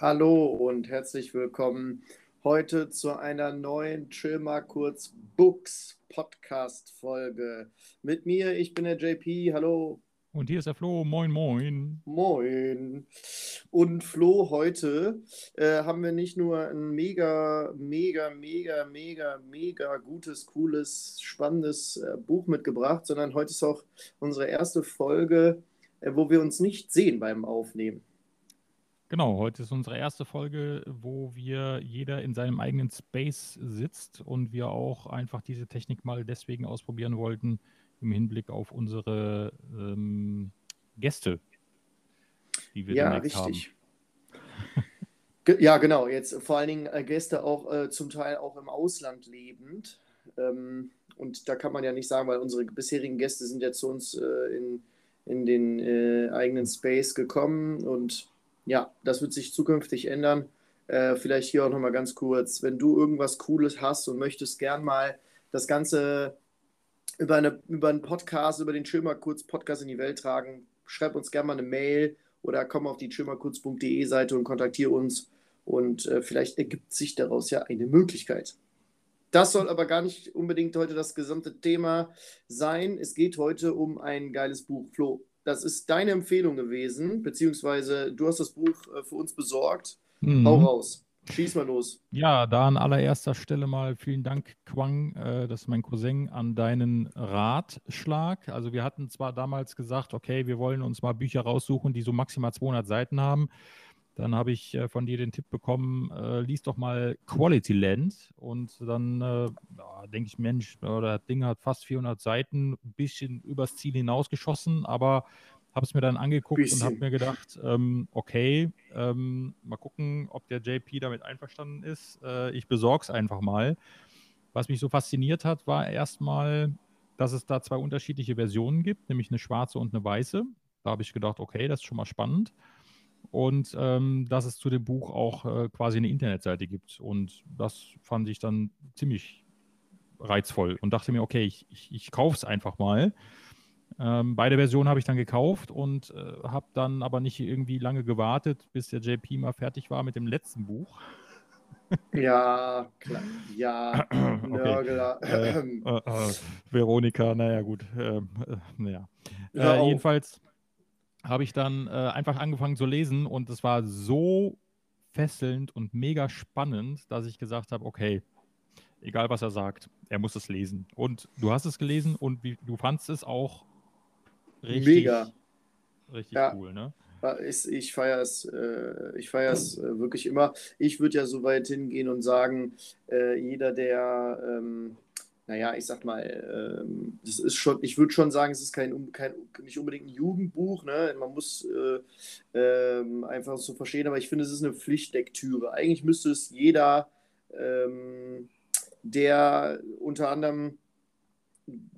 Hallo und herzlich willkommen heute zu einer neuen Chill mal kurz Books Podcast Folge. Mit mir, ich bin der JP. Hallo. Und hier ist der Flo. Moin, moin. Moin. Und Flo, heute äh, haben wir nicht nur ein mega, mega, mega, mega, mega gutes, cooles, spannendes äh, Buch mitgebracht, sondern heute ist auch unsere erste Folge, äh, wo wir uns nicht sehen beim Aufnehmen. Genau, heute ist unsere erste Folge, wo wir jeder in seinem eigenen Space sitzt und wir auch einfach diese Technik mal deswegen ausprobieren wollten im Hinblick auf unsere ähm, Gäste, die wir ja, richtig. haben. ja, genau. Jetzt vor allen Dingen äh, Gäste auch äh, zum Teil auch im Ausland lebend. Ähm, und da kann man ja nicht sagen, weil unsere bisherigen Gäste sind ja zu uns äh, in, in den äh, eigenen Space gekommen und ja, das wird sich zukünftig ändern. Äh, vielleicht hier auch nochmal ganz kurz, wenn du irgendwas Cooles hast und möchtest gern mal das Ganze über, eine, über einen Podcast, über den Schirmer Kurz Podcast in die Welt tragen, schreib uns gerne mal eine Mail oder komm auf die schirmerkurz.de Seite und kontaktiere uns und äh, vielleicht ergibt sich daraus ja eine Möglichkeit. Das soll aber gar nicht unbedingt heute das gesamte Thema sein. Es geht heute um ein geiles Buch. Flo, das ist deine Empfehlung gewesen, beziehungsweise du hast das Buch äh, für uns besorgt. Mhm. Hau raus. Schieß mal los. Ja, da an allererster Stelle mal vielen Dank, Quang, äh, das ist mein Cousin, an deinen Ratschlag. Also wir hatten zwar damals gesagt, okay, wir wollen uns mal Bücher raussuchen, die so maximal 200 Seiten haben. Dann habe ich äh, von dir den Tipp bekommen, äh, lies doch mal Quality Land. Und dann äh, denke ich, Mensch, das Ding hat fast 400 Seiten, ein bisschen übers Ziel hinausgeschossen, aber habe es mir dann angeguckt bisschen. und habe mir gedacht, ähm, okay, ähm, mal gucken, ob der JP damit einverstanden ist. Äh, ich besorge es einfach mal. Was mich so fasziniert hat, war erstmal, dass es da zwei unterschiedliche Versionen gibt, nämlich eine schwarze und eine weiße. Da habe ich gedacht, okay, das ist schon mal spannend und ähm, dass es zu dem Buch auch äh, quasi eine Internetseite gibt. Und das fand ich dann ziemlich reizvoll und dachte mir, okay, ich, ich, ich kaufe es einfach mal. Ähm, beide Versionen habe ich dann gekauft und äh, habe dann aber nicht irgendwie lange gewartet, bis der JP mal fertig war mit dem letzten Buch. Ja, klar. Ja, Nörgler. Okay. Äh, äh, äh, Veronika, naja, gut. Ähm, äh, naja. Jedenfalls habe ich dann äh, einfach angefangen zu lesen und es war so fesselnd und mega spannend, dass ich gesagt habe, okay, egal was er sagt, er muss es lesen. Und du hast es gelesen und wie, du fandest es auch richtig, mega. richtig ja. cool, ne? Ich, ich feiere es, äh, ich feiere es äh, wirklich immer. Ich würde ja so weit hingehen und sagen, äh, jeder, der ähm, naja, ich sag mal, ähm, das ist schon, ich würde schon sagen, es ist kein, kein, nicht unbedingt ein Jugendbuch, ne? Man muss äh, ähm, einfach so verstehen, aber ich finde, es ist eine Pflichtlektüre. Eigentlich müsste es jeder, ähm, der unter anderem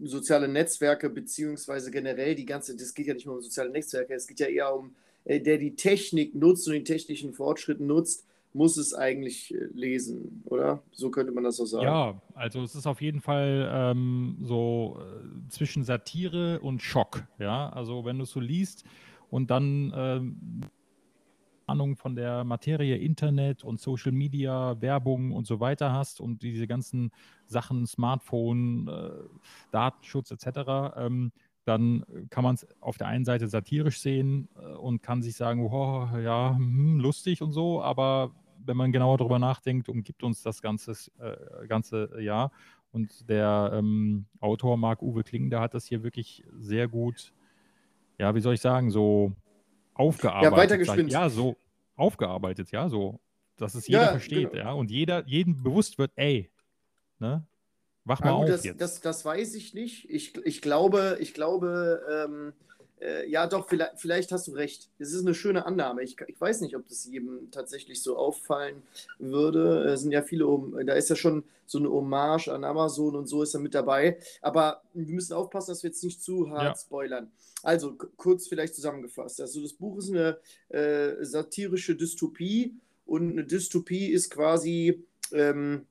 soziale Netzwerke beziehungsweise generell die ganze, das geht ja nicht nur um soziale Netzwerke, es geht ja eher um, äh, der die Technik nutzt und den technischen Fortschritt nutzt, muss es eigentlich äh, lesen, oder? So könnte man das so sagen. Ja, also es ist auf jeden Fall ähm, so äh, zwischen Satire und Schock. Ja, also wenn du es so liest und dann ähm, Ahnung von der Materie Internet und Social Media, Werbung und so weiter hast und diese ganzen Sachen, Smartphone, äh, Datenschutz etc., ähm, dann kann man es auf der einen Seite satirisch sehen äh, und kann sich sagen, oh, ja, hm, lustig und so, aber wenn man genauer darüber nachdenkt, umgibt uns das ganze, äh, ganze Jahr. Und der ähm, Autor Marc-Uwe Kling, der hat das hier wirklich sehr gut, ja, wie soll ich sagen, so aufgearbeitet. Ja, weitergespinnt. Ja, so aufgearbeitet, ja, so, dass es jeder ja, versteht, genau. ja, und jeder, jedem bewusst wird, ey, ne, wach mal gut, auf das, jetzt. Das, das weiß ich nicht. Ich, ich glaube, ich glaube, ähm, äh, ja, doch, vielleicht, vielleicht, hast du recht. Es ist eine schöne Annahme. Ich, ich, weiß nicht, ob das jedem tatsächlich so auffallen würde. Es sind ja viele, da ist ja schon so eine Hommage an Amazon und so ist er mit dabei. Aber wir müssen aufpassen, dass wir jetzt nicht zu hart ja. spoilern. Also, kurz vielleicht zusammengefasst. Also, das Buch ist eine äh, satirische Dystopie und eine Dystopie ist quasi. Ähm,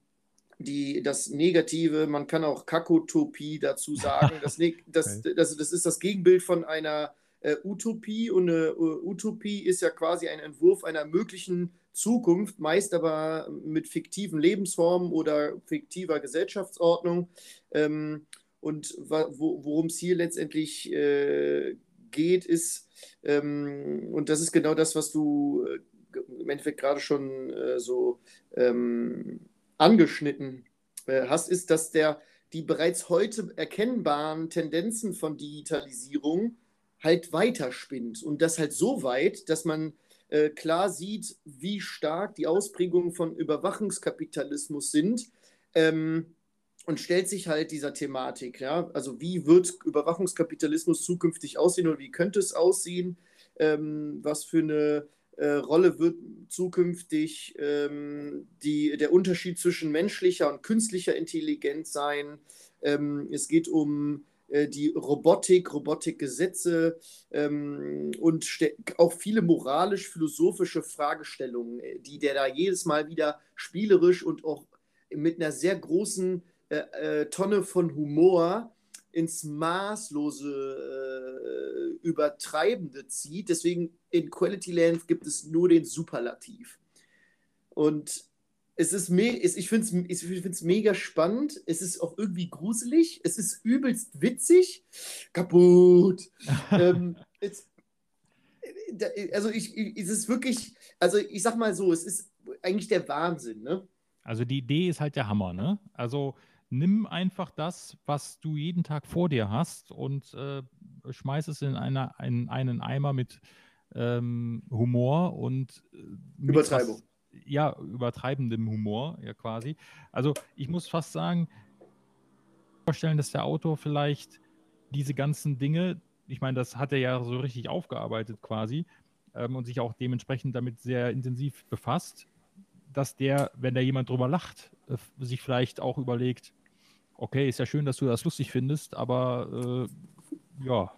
die, das Negative, man kann auch Kakotopie dazu sagen. Das, das, das, das ist das Gegenbild von einer äh, Utopie und eine uh, Utopie ist ja quasi ein Entwurf einer möglichen Zukunft, meist aber mit fiktiven Lebensformen oder fiktiver Gesellschaftsordnung. Ähm, und worum es hier letztendlich äh, geht, ist, ähm, und das ist genau das, was du äh, im Endeffekt gerade schon äh, so ähm, angeschnitten äh, hast, ist, dass der, die bereits heute erkennbaren Tendenzen von Digitalisierung halt weiterspinnt. Und das halt so weit, dass man äh, klar sieht, wie stark die Ausprägungen von Überwachungskapitalismus sind. Ähm, und stellt sich halt dieser Thematik, ja, also wie wird Überwachungskapitalismus zukünftig aussehen oder wie könnte es aussehen, ähm, was für eine äh, Rolle wird zukünftig ähm, die, der Unterschied zwischen menschlicher und künstlicher Intelligenz sein. Ähm, es geht um äh, die Robotik, Robotikgesetze ähm, und auch viele moralisch-philosophische Fragestellungen, äh, die der da jedes Mal wieder spielerisch und auch mit einer sehr großen äh, äh, Tonne von Humor ins maßlose äh, Übertreibende zieht. Deswegen in Quality Land gibt es nur den Superlativ. Und es ist me ich finde es ich mega spannend. Es ist auch irgendwie gruselig. Es ist übelst witzig. Kaputt. ähm, es, also ich, es ist wirklich, also ich sag mal so, es ist eigentlich der Wahnsinn, ne? Also die Idee ist halt der Hammer, ne? Also nimm einfach das, was du jeden Tag vor dir hast und äh, schmeiß es in, einer, in einen Eimer mit ähm, Humor und äh, Übertreibung. Was, ja, übertreibendem Humor, ja quasi. Also ich muss fast sagen, vorstellen, dass der Autor vielleicht diese ganzen Dinge, ich meine, das hat er ja so richtig aufgearbeitet quasi ähm, und sich auch dementsprechend damit sehr intensiv befasst, dass der, wenn da jemand drüber lacht, äh, sich vielleicht auch überlegt, okay, ist ja schön, dass du das lustig findest, aber äh, ja.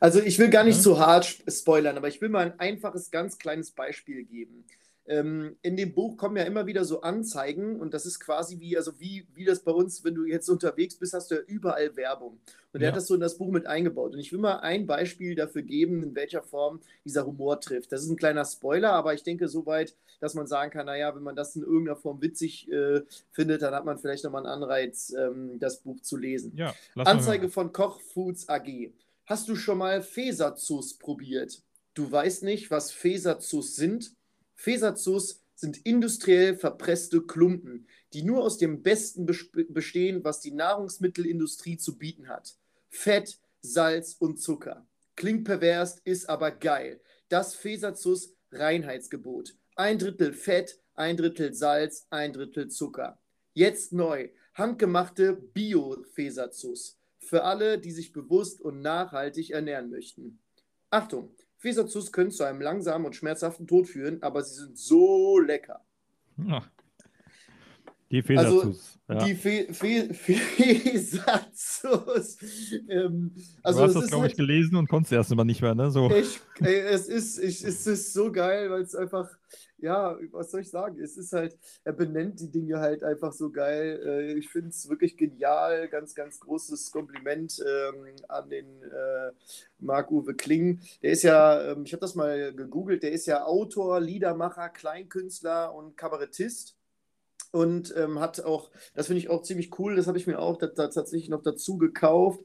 Also ich will gar nicht ja? zu hart spoilern, aber ich will mal ein einfaches, ganz kleines Beispiel geben. Ähm, in dem Buch kommen ja immer wieder so Anzeigen und das ist quasi wie, also wie, wie das bei uns, wenn du jetzt unterwegs bist, hast du ja überall Werbung. Und er ja. hat das so in das Buch mit eingebaut. Und ich will mal ein Beispiel dafür geben, in welcher Form dieser Humor trifft. Das ist ein kleiner Spoiler, aber ich denke soweit, dass man sagen kann, naja, wenn man das in irgendeiner Form witzig äh, findet, dann hat man vielleicht nochmal einen Anreiz, ähm, das Buch zu lesen. Ja, Anzeige von Koch Foods AG. Hast du schon mal Feserzus probiert? Du weißt nicht, was Feserzus sind? Fesazus sind industriell verpresste Klumpen, die nur aus dem Besten bestehen, was die Nahrungsmittelindustrie zu bieten hat. Fett, Salz und Zucker. Klingt pervers, ist aber geil. Das Fesazus Reinheitsgebot. Ein Drittel Fett, ein Drittel Salz, ein Drittel Zucker. Jetzt neu. Handgemachte Bio-Fesazus. Für alle, die sich bewusst und nachhaltig ernähren möchten. Achtung, Fesazus können zu einem langsamen und schmerzhaften Tod führen, aber sie sind so lecker. Ach. Die Fesazus. Also, ja. Die Fe Fe Fesazus. Ähm, also du hast das, glaube ich, halt, gelesen und konntest erst mal nicht mehr, ne? So. Ich, ey, es, ist, ich, es ist so geil, weil es einfach ja, was soll ich sagen? Es ist halt, er benennt die Dinge halt einfach so geil. Äh, ich finde es wirklich genial. Ganz, ganz großes Kompliment ähm, an den äh, Marc-Uwe Kling. Der ist ja, ähm, ich habe das mal gegoogelt, der ist ja Autor, Liedermacher, Kleinkünstler und Kabarettist und ähm, hat auch, das finde ich auch ziemlich cool, das habe ich mir auch tatsächlich noch dazu gekauft,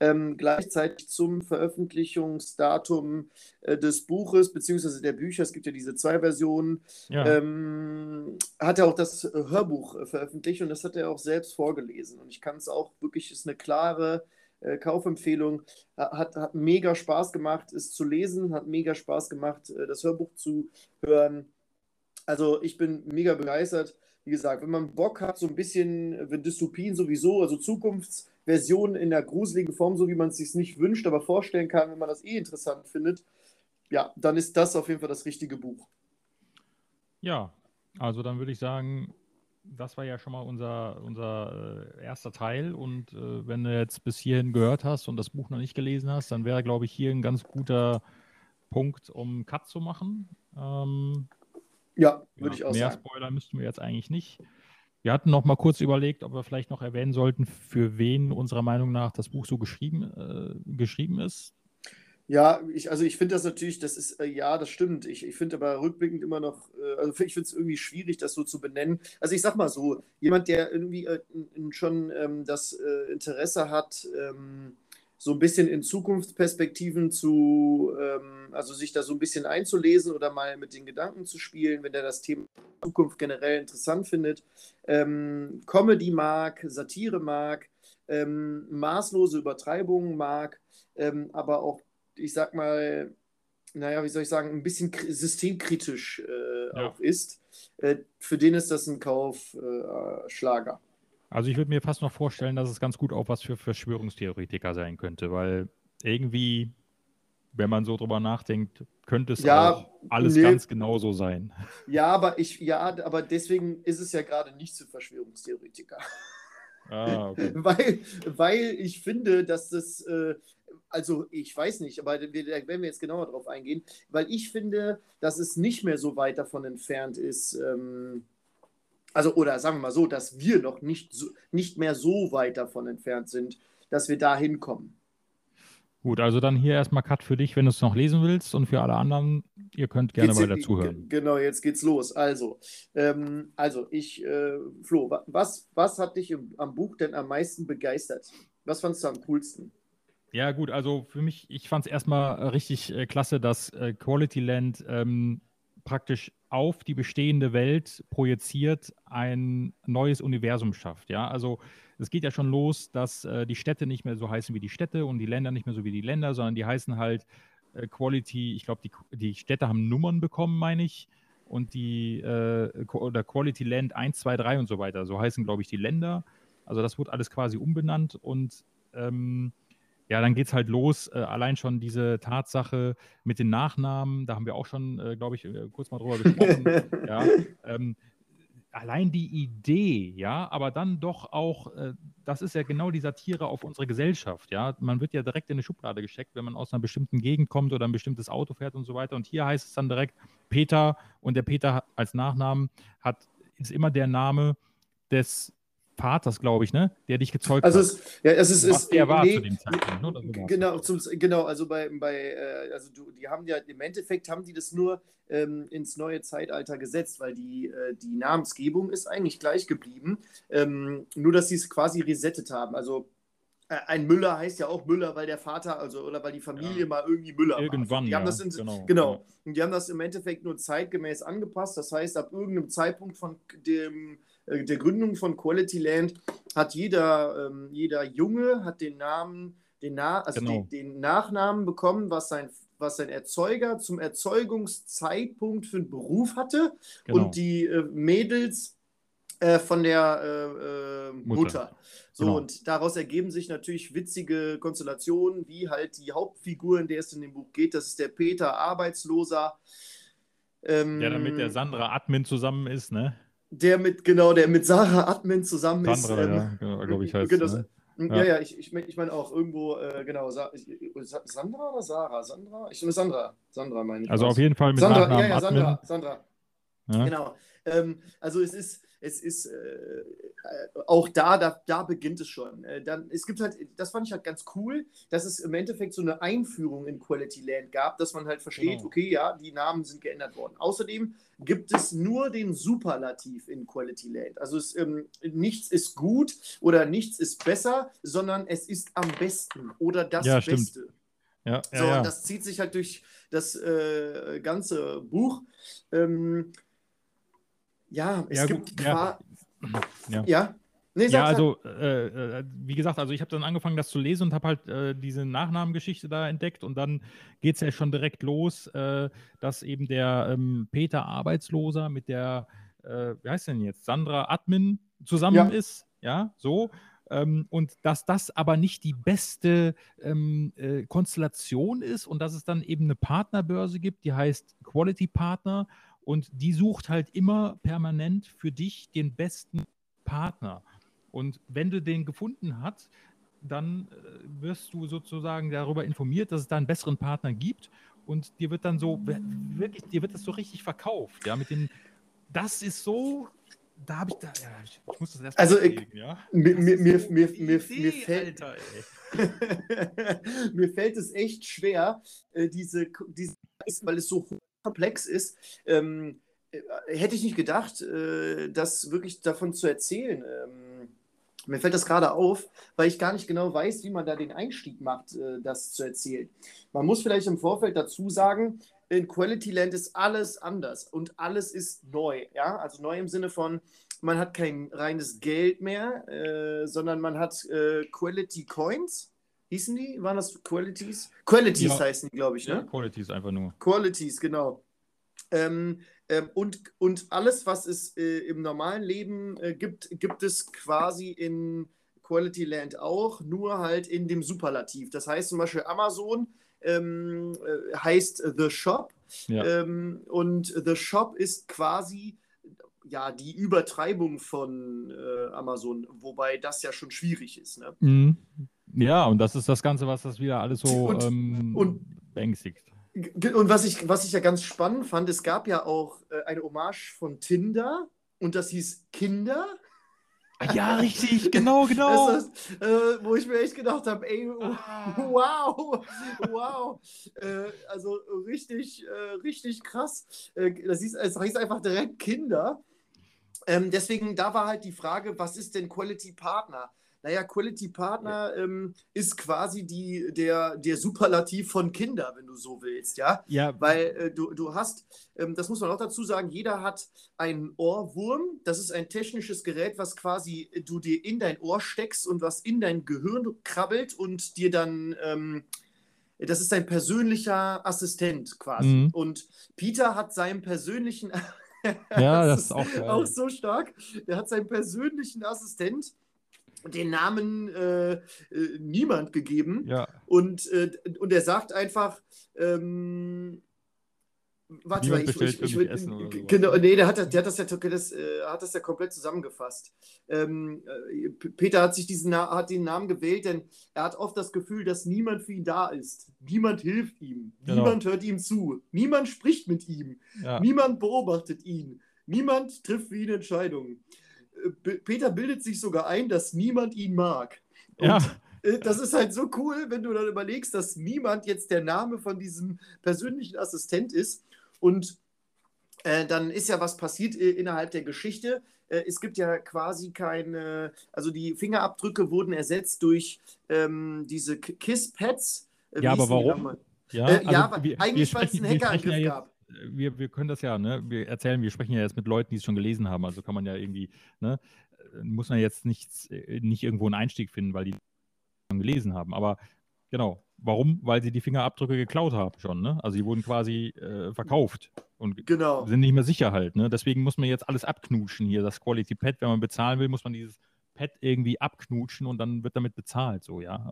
ähm, gleichzeitig zum Veröffentlichungsdatum äh, des Buches, beziehungsweise der Bücher, es gibt ja diese zwei Versionen, ja. ähm, hat er auch das Hörbuch äh, veröffentlicht und das hat er auch selbst vorgelesen. Und ich kann es auch wirklich, ist eine klare äh, Kaufempfehlung. Hat, hat mega Spaß gemacht, es zu lesen, hat mega Spaß gemacht, äh, das Hörbuch zu hören. Also ich bin mega begeistert. Wie gesagt, wenn man Bock hat, so ein bisschen, wenn Dystopien sowieso, also Zukunfts- Version in der gruseligen Form, so wie man es sich nicht wünscht, aber vorstellen kann, wenn man das eh interessant findet, ja, dann ist das auf jeden Fall das richtige Buch. Ja, also dann würde ich sagen, das war ja schon mal unser, unser äh, erster Teil. Und äh, wenn du jetzt bis hierhin gehört hast und das Buch noch nicht gelesen hast, dann wäre, glaube ich, hier ein ganz guter Punkt, um Cut zu machen. Ähm, ja, würde ja, ich auch mehr sagen. Mehr Spoiler müssten wir jetzt eigentlich nicht. Wir hatten noch mal kurz überlegt, ob wir vielleicht noch erwähnen sollten, für wen unserer Meinung nach das Buch so geschrieben, äh, geschrieben ist. Ja, ich, also ich finde das natürlich, das ist, äh, ja, das stimmt. Ich, ich finde aber rückblickend immer noch, äh, also ich finde es irgendwie schwierig, das so zu benennen. Also ich sag mal so, jemand, der irgendwie äh, schon ähm, das äh, Interesse hat, ähm, so ein bisschen in Zukunftsperspektiven zu, ähm, also sich da so ein bisschen einzulesen oder mal mit den Gedanken zu spielen, wenn er das Thema Zukunft generell interessant findet, ähm, Comedy mag, Satire mag, ähm, maßlose Übertreibungen mag, ähm, aber auch ich sag mal, naja, wie soll ich sagen, ein bisschen systemkritisch äh, ja. auch ist, äh, für den ist das ein Kaufschlager. Äh, also ich würde mir fast noch vorstellen, dass es ganz gut auch was für Verschwörungstheoretiker sein könnte, weil irgendwie, wenn man so drüber nachdenkt, könnte es ja, auch alles nee. ganz genauso sein. Ja, aber ich, ja, aber deswegen ist es ja gerade nicht zu Verschwörungstheoretiker. Ah, okay. weil, weil ich finde, dass das, äh, also ich weiß nicht, aber da werden wir jetzt genauer drauf eingehen, weil ich finde, dass es nicht mehr so weit davon entfernt ist, ähm, also oder sagen wir mal so, dass wir noch nicht, so, nicht mehr so weit davon entfernt sind, dass wir da hinkommen. Gut, also dann hier erstmal Cut für dich, wenn du es noch lesen willst und für alle anderen, ihr könnt gerne weiter zuhören. Genau, jetzt geht's los. Also, ähm, also ich, äh, Flo, was, was hat dich im, am Buch denn am meisten begeistert? Was fandest du am coolsten? Ja, gut, also für mich, ich fand es erstmal richtig äh, klasse, dass äh, Quality Land ähm, praktisch auf die bestehende Welt projiziert ein neues Universum schafft. Ja, also es geht ja schon los, dass äh, die Städte nicht mehr so heißen wie die Städte und die Länder nicht mehr so wie die Länder, sondern die heißen halt äh, Quality, ich glaube, die, die Städte haben Nummern bekommen, meine ich. Und die äh, oder Quality Land 1, 2, 3 und so weiter. So heißen, glaube ich, die Länder. Also das wird alles quasi umbenannt und ähm, ja, dann geht es halt los. Äh, allein schon diese Tatsache mit den Nachnamen, da haben wir auch schon, äh, glaube ich, äh, kurz mal drüber gesprochen. ja, ähm, allein die Idee, ja, aber dann doch auch, äh, das ist ja genau die Satire auf unsere Gesellschaft, ja. Man wird ja direkt in eine Schublade gesteckt, wenn man aus einer bestimmten Gegend kommt oder ein bestimmtes Auto fährt und so weiter. Und hier heißt es dann direkt Peter und der Peter als Nachnamen hat, ist immer der Name des Vaters, glaube ich, ne? Der dich gezeugt also hat. Es, ja, es ist, Was der war nee, zu dem Zeitpunkt. Ne? Genau, zum, genau, also bei, bei äh, also du, die haben ja, im Endeffekt haben die das nur ähm, ins neue Zeitalter gesetzt, weil die, äh, die Namensgebung ist eigentlich gleich geblieben. Ähm, nur, dass sie es quasi resettet haben. Also äh, ein Müller heißt ja auch Müller, weil der Vater, also oder weil die Familie ja. mal irgendwie Müller Irgendwann, war. Die ja, haben das in, genau. genau. Und die haben das im Endeffekt nur zeitgemäß angepasst. Das heißt, ab irgendeinem Zeitpunkt von dem der Gründung von Quality Land hat jeder, ähm, jeder Junge hat den Namen, den, Na also genau. den, den, Nachnamen bekommen, was sein, was sein Erzeuger zum Erzeugungszeitpunkt für einen Beruf hatte. Genau. Und die äh, Mädels äh, von der äh, äh Mutter. Mutter. So, genau. und daraus ergeben sich natürlich witzige Konstellationen, wie halt die Hauptfigur, in der es in dem Buch geht. Das ist der Peter Arbeitsloser. Ähm, der dann mit der Sandra Admin zusammen ist, ne? Der mit, genau, der mit Sarah Admin zusammen Sandra, ist. Ähm, ja, genau, glaube ich heißt. Genau, ne? Ja, ja, ja ich, ich, ich meine auch irgendwo, äh, genau, Sa Sandra oder Sarah? Sandra? Ich Sandra. Sandra meine ich. Also auf jeden Fall mit Sandra, Nachnamen ja, ja, Sandra, Admin. Sandra. Ja? Genau. Ähm, also es ist, es ist äh, auch da, da, da beginnt es schon. Äh, dann, es gibt halt, das fand ich halt ganz cool, dass es im Endeffekt so eine Einführung in Quality Land gab, dass man halt versteht, genau. okay, ja, die Namen sind geändert worden. Außerdem gibt es nur den Superlativ in Quality Land. Also es, ähm, nichts ist gut oder nichts ist besser, sondern es ist am besten oder das ja, Beste. Ja, so, ja, und das zieht sich halt durch das äh, ganze Buch. Ähm, ja, es ja, gibt ja. ja. ja. Nee, ja, also äh, äh, wie gesagt, also ich habe dann angefangen, das zu lesen und habe halt äh, diese Nachnamengeschichte da entdeckt und dann geht es ja schon direkt los, äh, dass eben der ähm, Peter Arbeitsloser mit der, äh, wie heißt denn jetzt, Sandra Admin zusammen ja. ist, ja, so. Ähm, und dass das aber nicht die beste ähm, äh, Konstellation ist und dass es dann eben eine Partnerbörse gibt, die heißt Quality Partner und die sucht halt immer permanent für dich den besten Partner. Und wenn du den gefunden hast, dann äh, wirst du sozusagen darüber informiert, dass es da einen besseren Partner gibt und dir wird dann so wirklich, dir wird das so richtig verkauft, ja, mit den, das ist so da habe ich da, ja, ich, ich, muss das erst Also ich, ja? mir, mir, mir, mir, mir, mir fällt, Alter, mir fällt es echt schwer, äh, diese, diese, weil es so komplex ist, ähm, äh, hätte ich nicht gedacht, äh, das wirklich davon zu erzählen. Ähm, mir fällt das gerade auf, weil ich gar nicht genau weiß, wie man da den Einstieg macht, äh, das zu erzählen. Man muss vielleicht im Vorfeld dazu sagen, in Quality Land ist alles anders und alles ist neu. Ja? Also neu im Sinne von, man hat kein reines Geld mehr, äh, sondern man hat äh, Quality Coins. Hießen die? Waren das Qualities? Qualities ja. heißen die, glaube ich, ne? Ja, Qualities einfach nur. Qualities, genau. Ähm, ähm, und, und alles, was es äh, im normalen Leben äh, gibt, gibt es quasi in Quality Land auch, nur halt in dem Superlativ. Das heißt zum Beispiel Amazon ähm, äh, heißt The Shop ja. ähm, und The Shop ist quasi ja die Übertreibung von äh, Amazon, wobei das ja schon schwierig ist. Ne? Mhm. Ja, und das ist das Ganze, was das wieder alles so und, ähm, und beängstigt. Und was ich, was ich ja ganz spannend fand, es gab ja auch äh, eine Hommage von Tinder und das hieß Kinder. Ah, ja, richtig, genau, genau. Das ist, äh, wo ich mir echt gedacht habe, ey, ah. wow, wow. Äh, also richtig, äh, richtig krass. Äh, das hieß, es hieß einfach direkt Kinder. Ähm, deswegen, da war halt die Frage, was ist denn Quality Partner? Naja, Quality Partner ja. ähm, ist quasi die, der, der Superlativ von Kinder, wenn du so willst, ja? Ja. Weil äh, du, du hast, ähm, das muss man auch dazu sagen, jeder hat einen Ohrwurm. Das ist ein technisches Gerät, was quasi äh, du dir in dein Ohr steckst und was in dein Gehirn krabbelt und dir dann. Ähm, das ist dein persönlicher Assistent quasi. Mhm. Und Peter hat seinen persönlichen. ja, das, das ist auch, geil. auch so stark. Der hat seinen persönlichen Assistent den Namen äh, äh, niemand gegeben. Ja. Und, äh, und er sagt einfach, ähm, warte mal, ich, ich, ich, ich genau, nee, der hat, der hat das ja das, äh, hat das ja komplett zusammengefasst. Ähm, äh, Peter hat sich diesen hat den Namen gewählt, denn er hat oft das Gefühl, dass niemand für ihn da ist. Niemand hilft ihm, genau. niemand hört ihm zu, niemand spricht mit ihm, ja. niemand beobachtet ihn, niemand trifft für ihn Entscheidungen. Peter bildet sich sogar ein, dass niemand ihn mag. Und ja. Äh, das ist halt so cool, wenn du dann überlegst, dass niemand jetzt der Name von diesem persönlichen Assistent ist. Und äh, dann ist ja was passiert äh, innerhalb der Geschichte. Äh, es gibt ja quasi keine, also die Fingerabdrücke wurden ersetzt durch ähm, diese Kiss-Pads. Äh, ja, aber warum? Ja, also ja wir, eigentlich, weil es einen Hackerangriff ja gab wir, wir können das ja, ne? Wir erzählen, wir sprechen ja jetzt mit Leuten, die es schon gelesen haben. Also kann man ja irgendwie, ne? Muss man jetzt nicht, äh, nicht irgendwo einen Einstieg finden, weil die schon gelesen haben. Aber genau, warum? Weil sie die Fingerabdrücke geklaut haben schon, ne? Also die wurden quasi äh, verkauft und genau. sind nicht mehr sicher halt, ne? Deswegen muss man jetzt alles abknutschen hier. Das Quality Pad, wenn man bezahlen will, muss man dieses Pad irgendwie abknutschen und dann wird damit bezahlt, so, ja.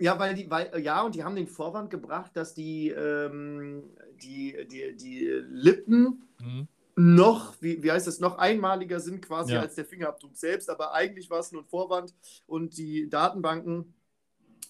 Ja, weil die, weil, ja, und die haben den Vorwand gebracht, dass die, ähm, die, die, die Lippen mhm. noch, wie, wie heißt das, noch einmaliger sind quasi ja. als der Fingerabdruck selbst, aber eigentlich war es nur ein Vorwand und die Datenbanken,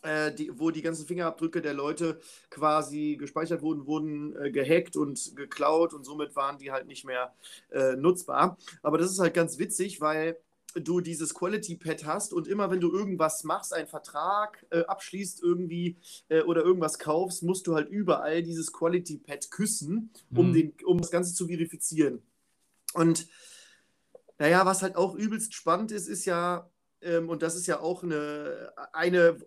äh, die, wo die ganzen Fingerabdrücke der Leute quasi gespeichert wurden, wurden äh, gehackt und geklaut und somit waren die halt nicht mehr äh, nutzbar. Aber das ist halt ganz witzig, weil du dieses Quality Pad hast und immer wenn du irgendwas machst, einen Vertrag äh, abschließt irgendwie äh, oder irgendwas kaufst, musst du halt überall dieses Quality Pad küssen, um, mhm. den, um das Ganze zu verifizieren. Und naja, was halt auch übelst spannend ist, ist ja, ähm, und das ist ja auch eine, eine,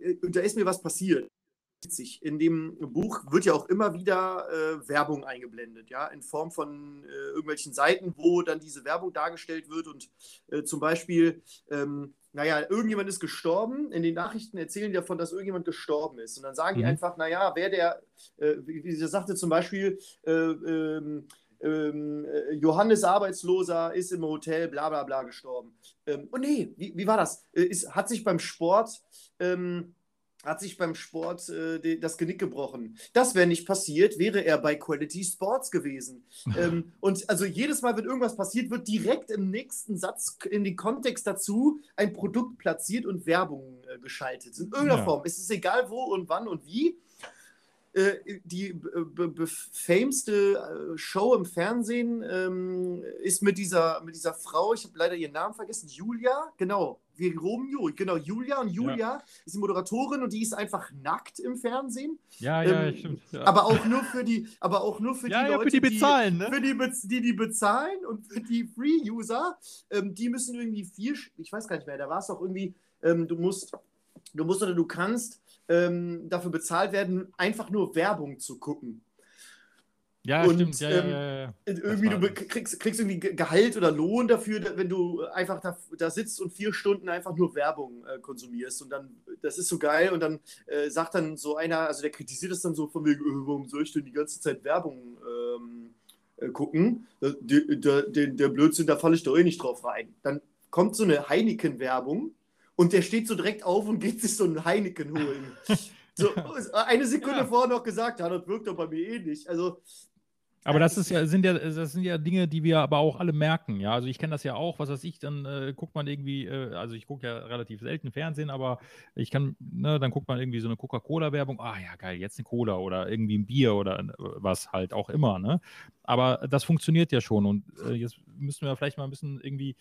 äh, da ist mir was passiert witzig. In dem Buch wird ja auch immer wieder äh, Werbung eingeblendet, ja, in Form von äh, irgendwelchen Seiten, wo dann diese Werbung dargestellt wird und äh, zum Beispiel, ähm, naja, irgendjemand ist gestorben. In den Nachrichten erzählen die davon, dass irgendjemand gestorben ist. Und dann sagen mhm. die einfach, naja, wer der, äh, wie, sie sagte zum Beispiel, äh, ähm, ähm, äh, Johannes Arbeitsloser ist im Hotel, bla bla bla gestorben. Ähm, oh nee, wie, wie war das? ist, hat sich beim Sport ähm, hat sich beim Sport äh, das Genick gebrochen. Das wäre nicht passiert, wäre er bei Quality Sports gewesen. ähm, und also jedes Mal, wenn irgendwas passiert, wird direkt im nächsten Satz in den Kontext dazu ein Produkt platziert und Werbung äh, geschaltet. In irgendeiner ja. Form. Es ist egal wo und wann und wie. äh, die fameste Show im Fernsehen ähm, ist mit dieser, mit dieser Frau, ich habe leider ihren Namen vergessen, Julia, genau, wie Romeo, genau, Julia und Julia ja. ist die Moderatorin und die ist einfach nackt im Fernsehen. Ja, ja, ähm, stimmt. Ja. Aber auch nur für die, aber auch nur für ja, die Leute, für die bezahlen, die, ne? Für die, die, die bezahlen und für die Free-User, ähm, die müssen irgendwie vier, ich weiß gar nicht mehr, da war es auch irgendwie, ähm, du musst, du musst oder du kannst ähm, dafür bezahlt werden, einfach nur Werbung zu gucken. Ja, und, stimmt. Ja, ähm, ja, ja, irgendwie du kriegst, kriegst irgendwie Gehalt oder Lohn dafür, wenn du einfach da, da sitzt und vier Stunden einfach nur Werbung äh, konsumierst. Und dann, das ist so geil. Und dann äh, sagt dann so einer, also der kritisiert das dann so von wegen, äh, warum soll ich denn die ganze Zeit Werbung ähm, äh, gucken? Der, der, der, der Blödsinn, da falle ich doch eh nicht drauf rein. Dann kommt so eine Heineken-Werbung und der steht so direkt auf und geht sich so einen Heineken holen. So, eine Sekunde ja. vorher noch gesagt, ja, das wirkt doch bei mir eh nicht. Also, aber das ist ja, sind ja, das sind ja Dinge, die wir aber auch alle merken, ja. Also ich kenne das ja auch, was weiß ich, dann äh, guckt man irgendwie, äh, also ich gucke ja relativ selten Fernsehen, aber ich kann, ne, dann guckt man irgendwie so eine Coca-Cola-Werbung, ah ja, geil, jetzt eine Cola oder irgendwie ein Bier oder äh, was halt auch immer, ne? Aber das funktioniert ja schon und äh, jetzt müssen wir vielleicht mal ein bisschen irgendwie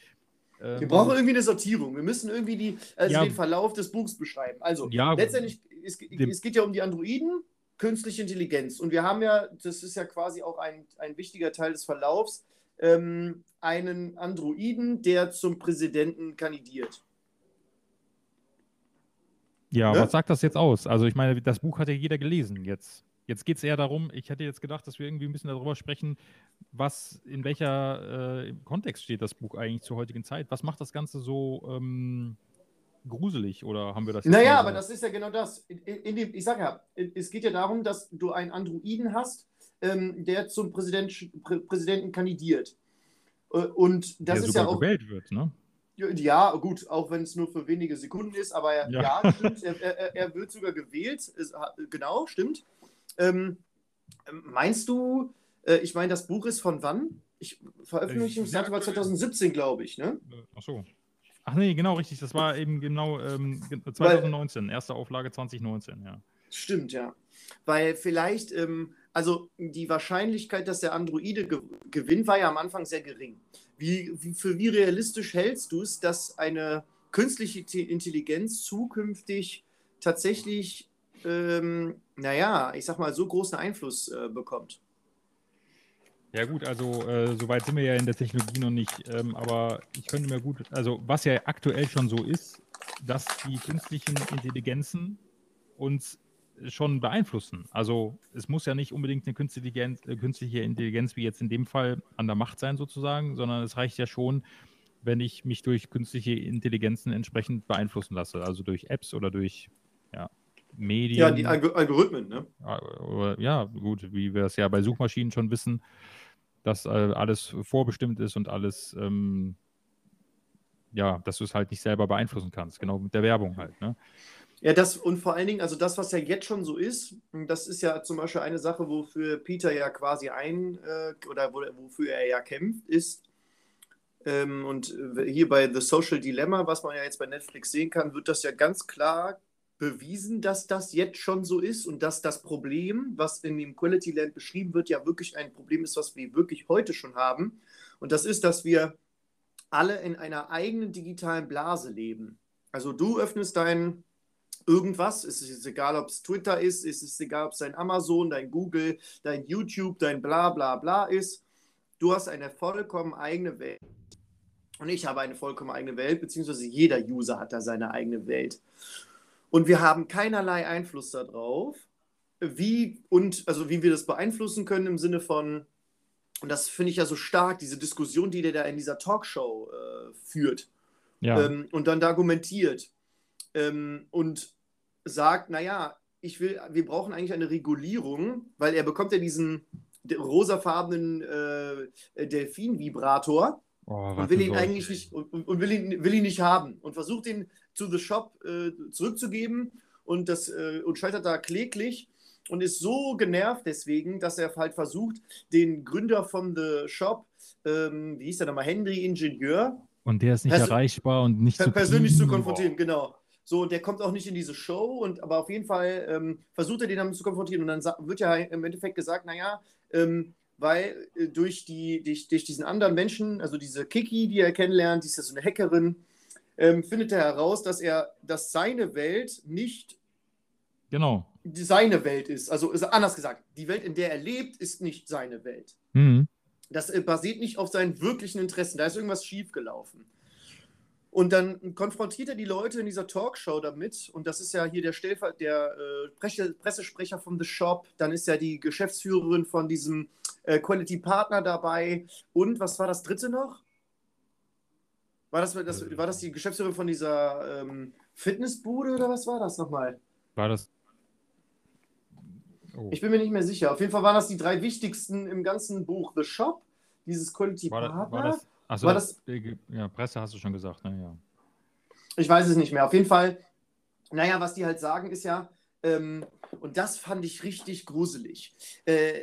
wir ähm, brauchen irgendwie eine Sortierung. Wir müssen irgendwie die, also ja, den Verlauf des Buchs beschreiben. Also ja, letztendlich, es, es, geht ja um die Androiden, künstliche Intelligenz. Und wir haben ja, das ist ja quasi auch ein, ein wichtiger Teil des Verlaufs, ähm, einen Androiden, der zum Präsidenten kandidiert. Ja, ne? was sagt das jetzt aus? Also ich meine, das Buch hat ja jeder gelesen jetzt. Jetzt geht es eher darum, ich hätte jetzt gedacht, dass wir irgendwie ein bisschen darüber sprechen, was, in welcher äh, Kontext steht das Buch eigentlich zur heutigen Zeit? Was macht das Ganze so ähm, gruselig oder haben wir das? Naja, aber das ist ja genau das. In, in dem, ich sage ja, es geht ja darum, dass du einen Androiden hast, ähm, der zum Präsident, Prä Präsidenten kandidiert. Äh, und das der ist ja auch. gewählt wird, ne? Ja, gut, auch wenn es nur für wenige Sekunden ist, aber ja, ja stimmt, er, er, er, wird sogar gewählt. Ist, genau, stimmt. Ähm, meinst du, äh, ich meine, das Buch ist von wann? Ich veröffentliche es war 2017, glaube ich, ne? Ach so. Ach nee, genau richtig. Das war eben genau ähm, 2019, Weil, erste Auflage 2019, ja. Stimmt, ja. Weil vielleicht, ähm, also die Wahrscheinlichkeit, dass der Androide ge gewinnt, war ja am Anfang sehr gering. Wie, wie, für wie realistisch hältst du es, dass eine künstliche Intelligenz zukünftig tatsächlich ähm, naja, ich sag mal, so großen Einfluss äh, bekommt. Ja gut, also äh, soweit sind wir ja in der Technologie noch nicht, ähm, aber ich könnte mir gut, also was ja aktuell schon so ist, dass die künstlichen Intelligenzen uns schon beeinflussen. Also es muss ja nicht unbedingt eine künstliche, äh, künstliche Intelligenz wie jetzt in dem Fall an der Macht sein sozusagen, sondern es reicht ja schon, wenn ich mich durch künstliche Intelligenzen entsprechend beeinflussen lasse, also durch Apps oder durch ja, Medien. Ja, die Algorithmen, ne? Ja, gut, wie wir es ja bei Suchmaschinen schon wissen, dass äh, alles vorbestimmt ist und alles, ähm, ja, dass du es halt nicht selber beeinflussen kannst. Genau mit der Werbung halt, ne? Ja, das und vor allen Dingen, also das, was ja jetzt schon so ist, das ist ja zum Beispiel eine Sache, wofür Peter ja quasi ein äh, oder wofür er ja kämpft, ist, ähm, und hier bei The Social Dilemma, was man ja jetzt bei Netflix sehen kann, wird das ja ganz klar bewiesen, dass das jetzt schon so ist und dass das Problem, was in dem Quality Land beschrieben wird, ja wirklich ein Problem ist, was wir wirklich heute schon haben. Und das ist, dass wir alle in einer eigenen digitalen Blase leben. Also du öffnest dein irgendwas, es ist egal, ob es Twitter ist, es ist egal, ob es dein Amazon, dein Google, dein YouTube, dein bla bla bla ist. Du hast eine vollkommen eigene Welt. Und ich habe eine vollkommen eigene Welt, beziehungsweise jeder User hat da seine eigene Welt. Und wir haben keinerlei Einfluss darauf, wie und also wie wir das beeinflussen können im Sinne von, und das finde ich ja so stark, diese Diskussion, die der da in dieser Talkshow äh, führt ja. ähm, und dann argumentiert ähm, und sagt, naja, ich will, wir brauchen eigentlich eine Regulierung, weil er bekommt ja diesen rosafarbenen äh, Delfin-Vibrator oh, und will ihn eigentlich nicht und, und, will, ihn, will ihn nicht haben und versucht ihn zu The Shop äh, zurückzugeben und, das, äh, und scheitert da kläglich und ist so genervt deswegen, dass er halt versucht, den Gründer von The Shop, ähm, wie hieß der nochmal, Henry Ingenieur, und der ist nicht erreichbar und nicht per persönlich zu konfrontieren, genau. So, der kommt auch nicht in diese Show, und aber auf jeden Fall ähm, versucht er den damit zu konfrontieren. Und dann wird ja im Endeffekt gesagt, naja, ähm, weil äh, durch, die, durch, durch, diesen anderen Menschen, also diese Kiki, die er kennenlernt, die ist ja so eine Hackerin, ähm, findet er heraus, dass er, dass seine Welt nicht genau. seine Welt ist. Also ist anders gesagt, die Welt, in der er lebt, ist nicht seine Welt. Mhm. Das äh, basiert nicht auf seinen wirklichen Interessen. Da ist irgendwas schiefgelaufen. Und dann konfrontiert er die Leute in dieser Talkshow damit. Und das ist ja hier der, Stellver der äh, Pressesprecher von The Shop. Dann ist ja die Geschäftsführerin von diesem äh, Quality Partner dabei. Und was war das dritte noch? War das, das, war das die Geschäftsführerin von dieser ähm, Fitnessbude oder was war das nochmal? War das. Oh. Ich bin mir nicht mehr sicher. Auf jeden Fall waren das die drei wichtigsten im ganzen Buch. The Shop, dieses Quality war Partner. war das, Achso, war das, ja, Presse hast du schon gesagt, naja. Ich weiß es nicht mehr. Auf jeden Fall, naja, was die halt sagen, ist ja, ähm, und das fand ich richtig gruselig. Äh,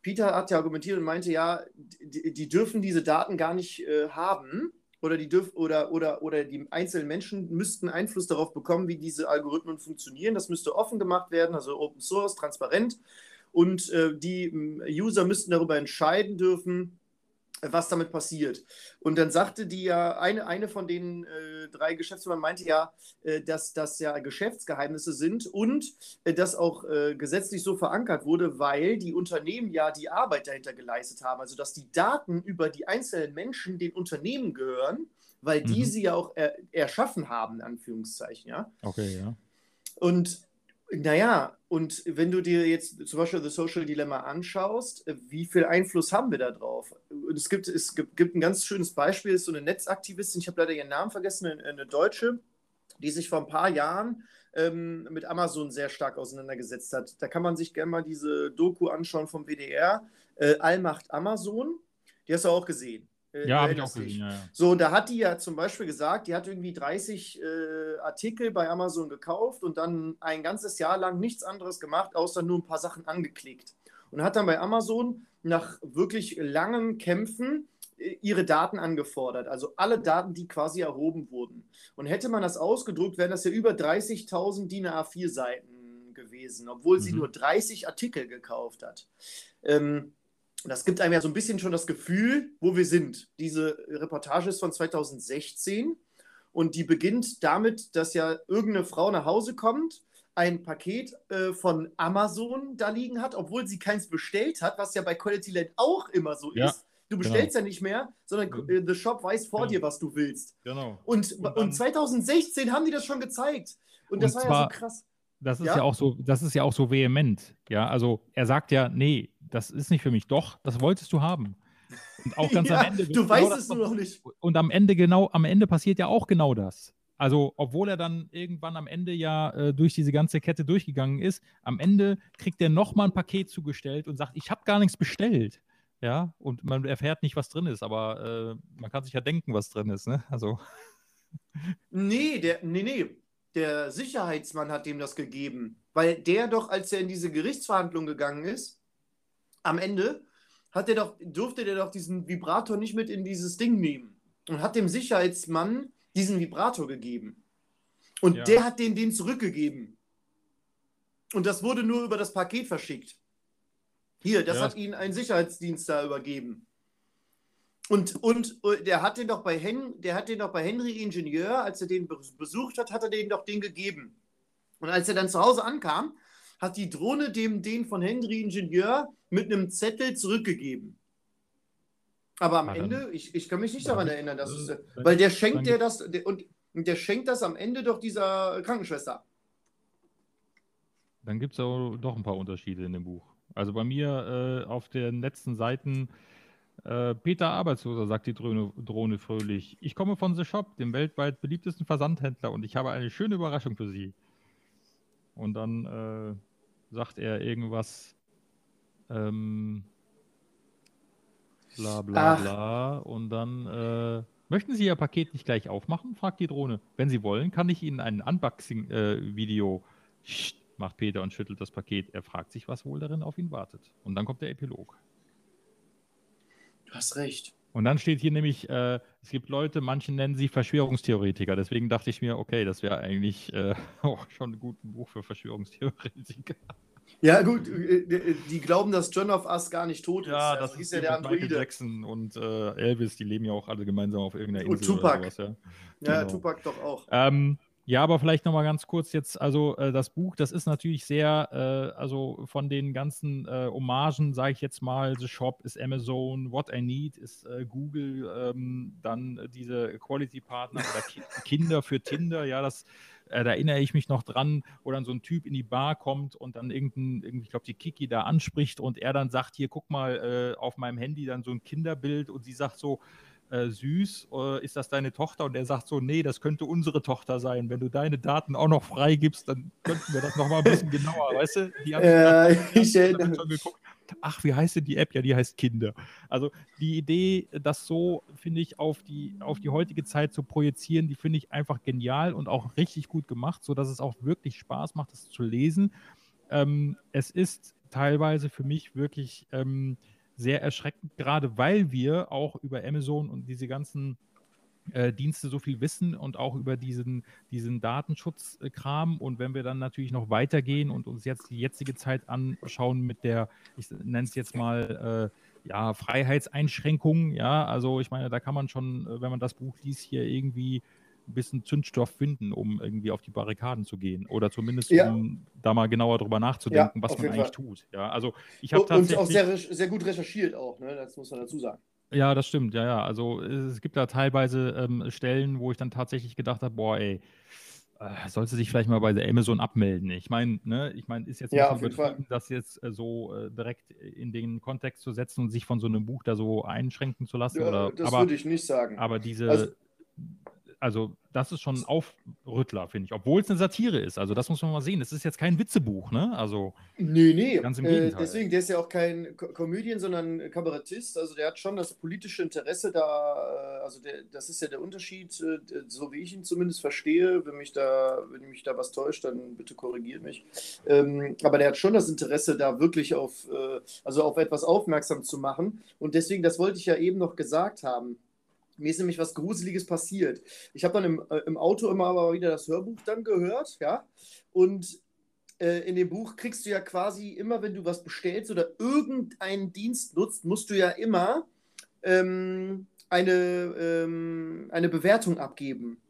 Peter hat ja argumentiert und meinte, ja, die, die dürfen diese Daten gar nicht äh, haben oder die dürf oder, oder, oder die einzelnen Menschen müssten Einfluss darauf bekommen, wie diese Algorithmen funktionieren. Das müsste offen gemacht werden, also Open Source, transparent. Und äh, die User müssten darüber entscheiden dürfen, was damit passiert. Und dann sagte die ja, eine, eine von den äh, drei Geschäftsführern meinte ja, äh, dass das ja Geschäftsgeheimnisse sind und äh, das auch äh, gesetzlich so verankert wurde, weil die Unternehmen ja die Arbeit dahinter geleistet haben. Also dass die Daten über die einzelnen Menschen den Unternehmen gehören, weil die mhm. sie ja auch er, erschaffen haben, in Anführungszeichen, ja. Okay, ja. Und naja, und wenn du dir jetzt zum Beispiel The Social Dilemma anschaust, äh, wie viel Einfluss haben wir da drauf? Und es gibt, es gibt, gibt ein ganz schönes Beispiel, ist so eine Netzaktivistin, ich habe leider ihren Namen vergessen, eine, Deutsche, die sich vor ein paar Jahren ähm, mit Amazon sehr stark auseinandergesetzt hat. Da kann man sich gerne mal diese Doku anschauen vom WDR, äh, Allmacht Amazon. Die hast du auch gesehen. Äh, ja, habe ich auch gesehen. Ja, ja. So, da hat die ja zum Beispiel gesagt, die hat irgendwie 30 äh, Artikel bei Amazon gekauft und dann ein ganzes Jahr lang nichts anderes gemacht, außer nur ein paar Sachen angeklickt. Und hat dann bei Amazon nach wirklich langen Kämpfen äh, ihre Daten angefordert, also alle Daten, die quasi erhoben wurden. Und hätte man das ausgedruckt, wären das ja über 30.000 DIN A4 Seiten gewesen, obwohl mhm. sie nur 30 Artikel gekauft hat. Ähm, das gibt einem ja so ein bisschen schon das Gefühl, wo wir sind. Diese Reportage ist von 2016 und die beginnt damit, dass ja irgendeine Frau nach Hause kommt, ein Paket äh, von Amazon da liegen hat, obwohl sie keins bestellt hat, was ja bei Quality Land auch immer so ja, ist. Du genau. bestellst genau. ja nicht mehr, sondern äh, The Shop weiß vor genau. dir, was du willst. Genau. Und, und, und, 2016 haben die das schon gezeigt. Und, und das war ja so krass. Das ist ja? ja? auch so, das ist ja auch so vehement. Ja, also er sagt ja, nee, das ist nicht für mich. Doch, das wolltest du haben. Und auch ganz ja, am Ende. Du genau weißt es nur noch nicht. Und am Ende genau, am Ende passiert ja auch genau das. Also, obwohl er dann irgendwann am Ende ja äh, durch diese ganze Kette durchgegangen ist, am Ende kriegt er nochmal ein Paket zugestellt und sagt, ich habe gar nichts bestellt. Ja, und man erfährt nicht, was drin ist, aber äh, man kann sich ja denken, was drin ist, ne? Also. Nee, der, nee, nee der Sicherheitsmann hat dem das gegeben. Weil der doch, als er in diese Gerichtsverhandlung gegangen ist, am Ende hat der doch, durfte der doch diesen Vibrator nicht mit in dieses Ding nehmen. Und hat dem Sicherheitsmann diesen Vibrator gegeben. Und ja. der hat den den zurückgegeben. Und das wurde nur über das Paket verschickt. Hier, das ja. hat ihnen ein Sicherheitsdienst da übergeben. Und, und, und der hat den doch bei Hen, der hat den doch bei Henry Ingenieur, als er den besucht hat, hat er den doch den gegeben. Und als er dann zu Hause ankam, hat die Drohne dem den von Henry Ingenieur mit einem Zettel zurückgegeben. Aber am ah, Ende, ich, ich kann mich nicht daran erinnern, dass es, weil der schenkt der das der, und der schenkt das am Ende doch dieser Krankenschwester. Dann gibt es auch doch ein paar Unterschiede in dem Buch. Also bei mir äh, auf den letzten Seiten äh, Peter Arbeitsloser, sagt die Drohne, Drohne, fröhlich. Ich komme von The Shop, dem weltweit beliebtesten Versandhändler, und ich habe eine schöne Überraschung für Sie. Und dann äh, sagt er irgendwas, ähm, bla bla Ach. bla. Und dann, äh, möchten Sie Ihr Paket nicht gleich aufmachen? fragt die Drohne. Wenn Sie wollen, kann ich Ihnen ein Unboxing-Video. Äh, macht Peter und schüttelt das Paket. Er fragt sich, was wohl darin auf ihn wartet. Und dann kommt der Epilog. Du hast recht. Und dann steht hier nämlich, äh, es gibt Leute, manche nennen sie Verschwörungstheoretiker. Deswegen dachte ich mir, okay, das wäre eigentlich äh, auch schon ein gutes Buch für Verschwörungstheoretiker. Ja, gut, äh, äh, die glauben, dass John of Us gar nicht tot ist. Ja, das also, ist ja der Androide. Michael Jackson und äh, Elvis, die leben ja auch alle gemeinsam auf irgendeiner Insel. Und Tupac. Sowas, ja, ja genau. Tupac doch auch. Ähm, ja, aber vielleicht nochmal ganz kurz jetzt, also äh, das Buch, das ist natürlich sehr, äh, also von den ganzen äh, Hommagen, sage ich jetzt mal, The Shop ist Amazon, What I Need ist äh, Google, ähm, dann diese Quality Partner oder Ki Kinder für Tinder, ja, das äh, da erinnere ich mich noch dran, wo dann so ein Typ in die Bar kommt und dann irgendein, irgendwie, ich glaube, die Kiki da anspricht und er dann sagt, hier, guck mal, äh, auf meinem Handy dann so ein Kinderbild und sie sagt so, äh, süß, äh, ist das deine Tochter? Und er sagt so, nee, das könnte unsere Tochter sein. Wenn du deine Daten auch noch freigibst, dann könnten wir das nochmal ein bisschen genauer, weißt du? Die haben äh, ich schon geguckt. Ach, wie heißt denn die App? Ja, die heißt Kinder. Also die Idee, das so, finde ich, auf die, auf die heutige Zeit zu projizieren, die finde ich einfach genial und auch richtig gut gemacht, sodass es auch wirklich Spaß macht, das zu lesen. Ähm, es ist teilweise für mich wirklich ähm, sehr erschreckend, gerade weil wir auch über Amazon und diese ganzen äh, Dienste so viel wissen und auch über diesen, diesen Datenschutzkram. Und wenn wir dann natürlich noch weitergehen und uns jetzt die jetzige Zeit anschauen mit der, ich nenne es jetzt mal, äh, ja, Freiheitseinschränkungen, ja, also ich meine, da kann man schon, äh, wenn man das Buch liest, hier irgendwie ein bisschen Zündstoff finden, um irgendwie auf die Barrikaden zu gehen oder zumindest ja. um da mal genauer drüber nachzudenken, ja, was man eigentlich Fall. tut. Ja, also ich habe tatsächlich und auch sehr, sehr gut recherchiert auch, ne? Das muss man dazu sagen. Ja, das stimmt, ja, ja. Also es gibt da teilweise ähm, Stellen, wo ich dann tatsächlich gedacht habe, boah, ey, äh, sollst du dich vielleicht mal bei der Amazon abmelden. Ich meine, ne, ich meine, ist jetzt ja, nicht übertrieben, das jetzt äh, so äh, direkt in den Kontext zu setzen und sich von so einem Buch da so einschränken zu lassen. Ja, oder, das würde ich nicht sagen. Aber diese, also, also das ist schon ein Aufrüttler, finde ich. Obwohl es eine Satire ist. Also das muss man mal sehen. Das ist jetzt kein Witzebuch, ne? Also nee, nee. Ganz im äh, Gegenteil. Äh, deswegen, der ist ja auch kein Komödien, sondern Kabarettist. Also der hat schon das politische Interesse da. Äh, also der, das ist ja der Unterschied, äh, so wie ich ihn zumindest verstehe. Wenn mich da, wenn mich da was täuscht, dann bitte korrigiert mich. Ähm, aber der hat schon das Interesse, da wirklich auf, also auf etwas aufmerksam zu machen. Und deswegen, das wollte ich ja eben noch gesagt haben mir ist nämlich was Gruseliges passiert. Ich habe dann im, äh, im Auto immer aber wieder das Hörbuch dann gehört, ja. Und äh, in dem Buch kriegst du ja quasi immer, wenn du was bestellst oder irgendeinen Dienst nutzt, musst du ja immer ähm, eine, ähm, eine Bewertung abgeben.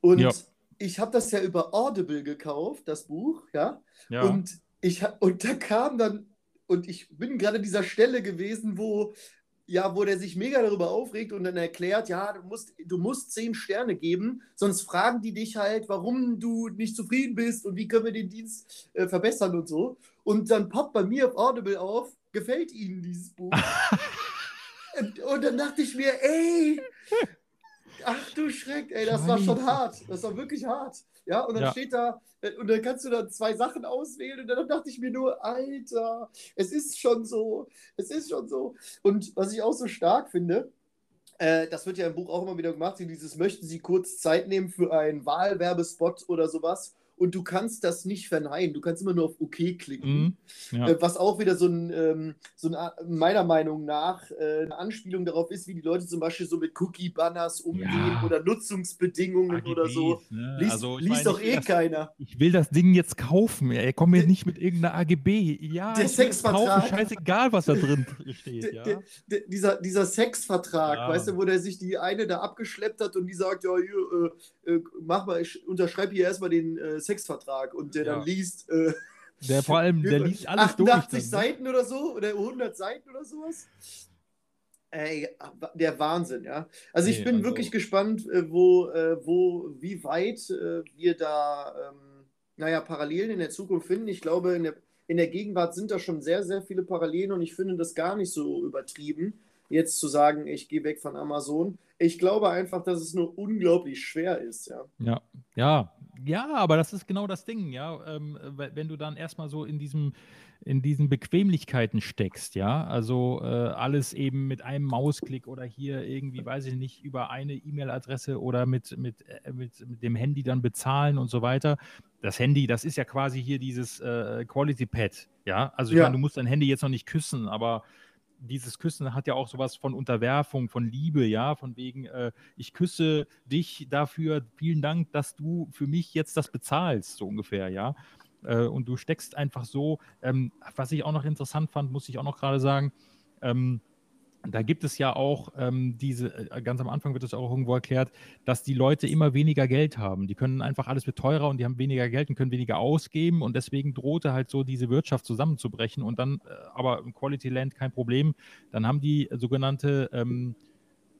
Und ja. ich habe das ja über Audible gekauft, das Buch, ja. ja. Und, ich, und da kam dann, und ich bin gerade an dieser Stelle gewesen, wo ja, wo der sich mega darüber aufregt und dann erklärt, ja, du musst, du musst zehn Sterne geben, sonst fragen die dich halt, warum du nicht zufrieden bist und wie können wir den Dienst äh, verbessern und so. Und dann poppt bei mir auf Audible auf, gefällt ihnen dieses Buch. und, und, dann dachte ich mir, ey, ach du Schreck, ey, das war schon hart. Das war wirklich hart. Ja, und dann ja. steht da, äh, und dann kannst du dann zwei Sachen auswählen und dann dachte ich mir nur, Alter, es ist schon so, es ist schon so. Und was ich auch so stark finde, äh, das wird ja im Buch auch immer wieder gemacht, dieses möchten Sie kurz Zeit nehmen für einen Wahlwerbespot oder sowas und du kannst das nicht verneinen. Du kannst immer nur auf OK klicken. Mm, ja. äh, was auch wieder so ein, ähm, so ein meiner Meinung nach äh, eine Anspielung darauf ist, wie die Leute zum Beispiel so mit Cookie-Banners umgehen ja. oder Nutzungsbedingungen AGBs, oder so. Ne? Liest, also, liest meine, doch eh das, keiner. Ich will das Ding jetzt kaufen. Er kommt mir nicht mit irgendeiner AGB. Ja, der Sexvertrag. scheißegal, was da drin steht. Ja? Der, der, dieser, dieser Sexvertrag, ja. weißt du, wo der sich die eine da abgeschleppt hat und die sagt, ja, hier, äh, äh mach mal, ich unterschreibe hier erstmal den äh, Sexvertrag und der ja. dann liest. Äh, der vor allem, der liest alles 88 durch. Ne? Seiten oder so oder 100 Seiten oder sowas. Ey, der Wahnsinn, ja. Also ich bin also wirklich gespannt, äh, wo, äh, wo, wie weit äh, wir da, ähm, naja, Parallelen in der Zukunft finden. Ich glaube, in der, in der Gegenwart sind da schon sehr, sehr viele Parallelen und ich finde das gar nicht so übertrieben, jetzt zu sagen, ich gehe weg von Amazon. Ich glaube einfach, dass es nur unglaublich schwer ist, ja. Ja, ja, ja, aber das ist genau das Ding, ja. Ähm, wenn du dann erstmal so in diesem, in diesen Bequemlichkeiten steckst, ja, also äh, alles eben mit einem Mausklick oder hier irgendwie, weiß ich nicht, über eine E-Mail-Adresse oder mit, mit, äh, mit, mit, dem Handy dann bezahlen und so weiter. Das Handy, das ist ja quasi hier dieses äh, Quality Pad, ja. Also ich ja. meine, du musst dein Handy jetzt noch nicht küssen, aber dieses Küssen hat ja auch sowas von Unterwerfung, von Liebe, ja, von wegen, äh, ich küsse dich dafür, vielen Dank, dass du für mich jetzt das bezahlst, so ungefähr, ja. Äh, und du steckst einfach so, ähm, was ich auch noch interessant fand, muss ich auch noch gerade sagen, ähm, da gibt es ja auch ähm, diese, äh, ganz am Anfang wird es auch irgendwo erklärt, dass die Leute immer weniger Geld haben. Die können einfach alles wird teurer und die haben weniger Geld und können weniger ausgeben und deswegen drohte halt so diese Wirtschaft zusammenzubrechen und dann, äh, aber im Quality Land kein Problem, dann haben die sogenannte ähm,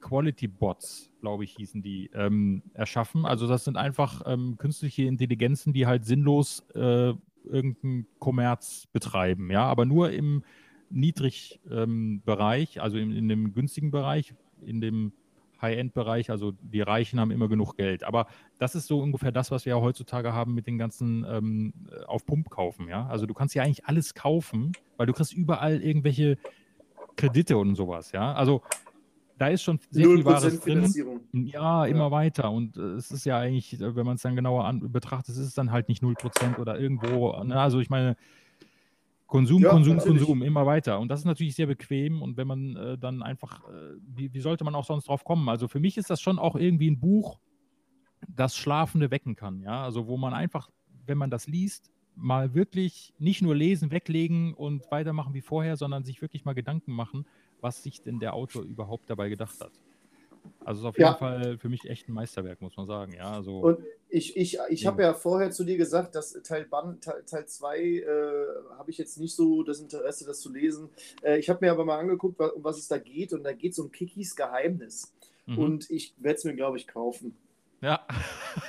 Quality Bots, glaube ich, hießen die, ähm, erschaffen. Also das sind einfach ähm, künstliche Intelligenzen, die halt sinnlos äh, irgendeinen Kommerz betreiben, ja, aber nur im Niedrigbereich, ähm, also in, in dem günstigen Bereich, in dem High-End-Bereich, also die Reichen haben immer genug Geld. Aber das ist so ungefähr das, was wir ja heutzutage haben mit den ganzen ähm, auf Pump kaufen, ja. Also du kannst ja eigentlich alles kaufen, weil du kriegst überall irgendwelche Kredite und sowas, ja. Also da ist schon sehr viel Wahres drin. Ja, immer ja. weiter. Und äh, es ist ja eigentlich, wenn man es dann genauer an, betrachtet, ist es dann halt nicht 0% oder irgendwo. Ne? Also ich meine, Konsum, ja, Konsum, natürlich. Konsum, immer weiter. Und das ist natürlich sehr bequem. Und wenn man äh, dann einfach, äh, wie, wie, sollte man auch sonst drauf kommen? Also für mich ist das schon auch irgendwie ein Buch, das Schlafende wecken kann. Ja, also wo man einfach, wenn man das liest, mal wirklich nicht nur lesen, weglegen und weitermachen wie vorher, sondern sich wirklich mal Gedanken machen, was sich denn der Autor überhaupt dabei gedacht hat. Also ist auf jeden ja. Fall für mich echt ein Meisterwerk, muss man sagen. Ja, also, und ich, ich, ich habe ja vorher zu dir gesagt, dass Teil 2 Teil, Teil äh, habe ich jetzt nicht so das Interesse, das zu lesen. Äh, ich habe mir aber mal angeguckt, um was es da geht. Und da geht es um Kikis Geheimnis. Mhm. Und ich werde es mir, glaube ich, kaufen. Ja.